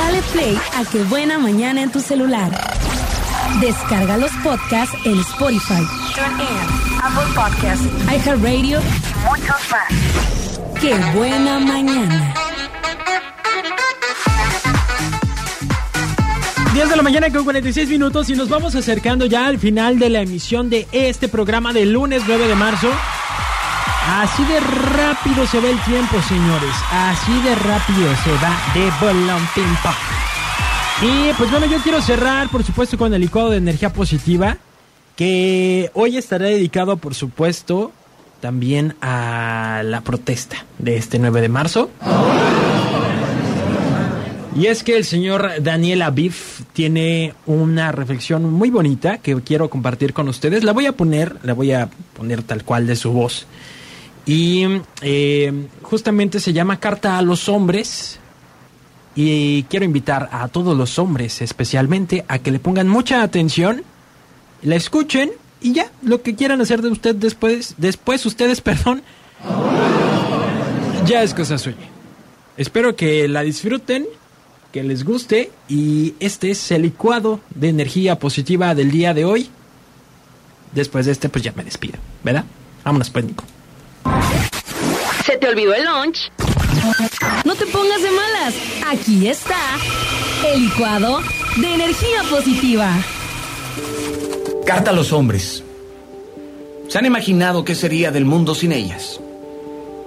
Dale play a Qué Buena Mañana en tu celular. Descarga los podcasts en Spotify, TuneIn, Apple Podcasts, iHeartRadio y muchos más. Qué Buena Mañana. 10 de la mañana con 46 minutos y nos vamos acercando ya al final de la emisión de este programa del lunes 9 de marzo. Así de rápido se va el tiempo, señores. Así de rápido se va de bolón ping Y pues bueno, yo quiero cerrar, por supuesto, con el licuado de energía positiva, que hoy estará dedicado, por supuesto, también a la protesta de este 9 de marzo. Y es que el señor Daniel Aviv tiene una reflexión muy bonita que quiero compartir con ustedes. La voy a poner, la voy a poner tal cual de su voz. Y eh, justamente se llama Carta a los Hombres. Y quiero invitar a todos los hombres especialmente a que le pongan mucha atención, la escuchen y ya, lo que quieran hacer de usted después, después ustedes, perdón, ya es cosa suya. Espero que la disfruten que les guste y este es el licuado de energía positiva del día de hoy. Después de este, pues ya me despido, ¿verdad? Vámonos, pues, Nico. ¿Se te olvidó el lunch? No te pongas de malas. Aquí está el licuado de energía positiva. Carta a los hombres. ¿Se han imaginado qué sería del mundo sin ellas?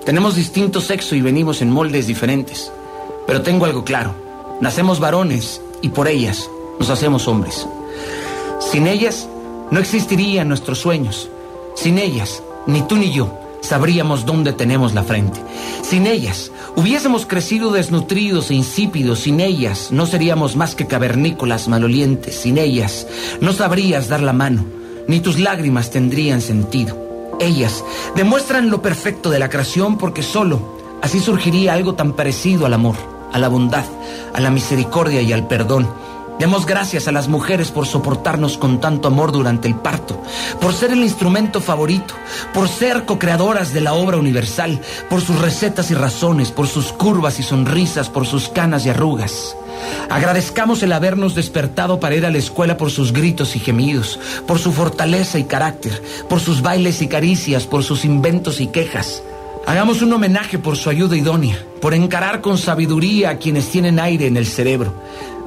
Tenemos distinto sexo y venimos en moldes diferentes. Pero tengo algo claro. Nacemos varones y por ellas nos hacemos hombres. Sin ellas no existirían nuestros sueños. Sin ellas, ni tú ni yo sabríamos dónde tenemos la frente. Sin ellas, hubiésemos crecido desnutridos e insípidos. Sin ellas, no seríamos más que cavernícolas malolientes. Sin ellas, no sabrías dar la mano, ni tus lágrimas tendrían sentido. Ellas demuestran lo perfecto de la creación porque solo así surgiría algo tan parecido al amor a la bondad, a la misericordia y al perdón. Demos gracias a las mujeres por soportarnos con tanto amor durante el parto, por ser el instrumento favorito, por ser co-creadoras de la obra universal, por sus recetas y razones, por sus curvas y sonrisas, por sus canas y arrugas. Agradezcamos el habernos despertado para ir a la escuela por sus gritos y gemidos, por su fortaleza y carácter, por sus bailes y caricias, por sus inventos y quejas. Hagamos un homenaje por su ayuda idónea, por encarar con sabiduría a quienes tienen aire en el cerebro.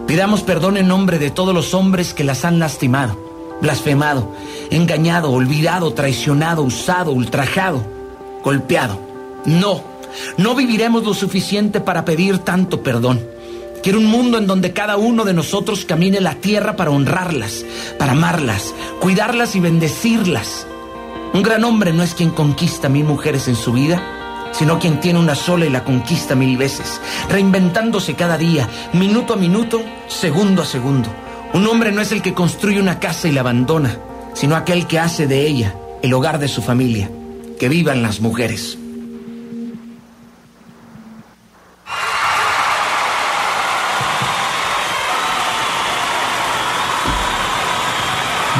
Pidamos perdón en nombre de todos los hombres que las han lastimado, blasfemado, engañado, olvidado, traicionado, usado, ultrajado, golpeado. No, no viviremos lo suficiente para pedir tanto perdón. Quiero un mundo en donde cada uno de nosotros camine la tierra para honrarlas, para amarlas, cuidarlas y bendecirlas. Un gran hombre no es quien conquista mil mujeres en su vida, sino quien tiene una sola y la conquista mil veces, reinventándose cada día, minuto a minuto, segundo a segundo. Un hombre no es el que construye una casa y la abandona, sino aquel que hace de ella el hogar de su familia. Que vivan las mujeres.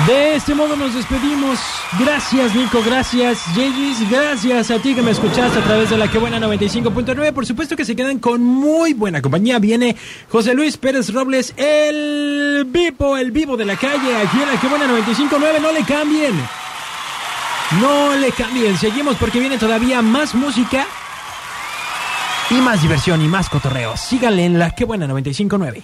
De este modo nos despedimos. Gracias, Nico. Gracias, Yegis. Gracias a ti que me escuchaste a través de la Que Buena 95.9. Por supuesto que se quedan con muy buena compañía. Viene José Luis Pérez Robles, el vivo, el vivo de la calle. Aquí en la Que Buena 95.9. No le cambien. No le cambien. Seguimos porque viene todavía más música. Y más diversión y más cotorreo. Síganle en la Que Buena 95.9.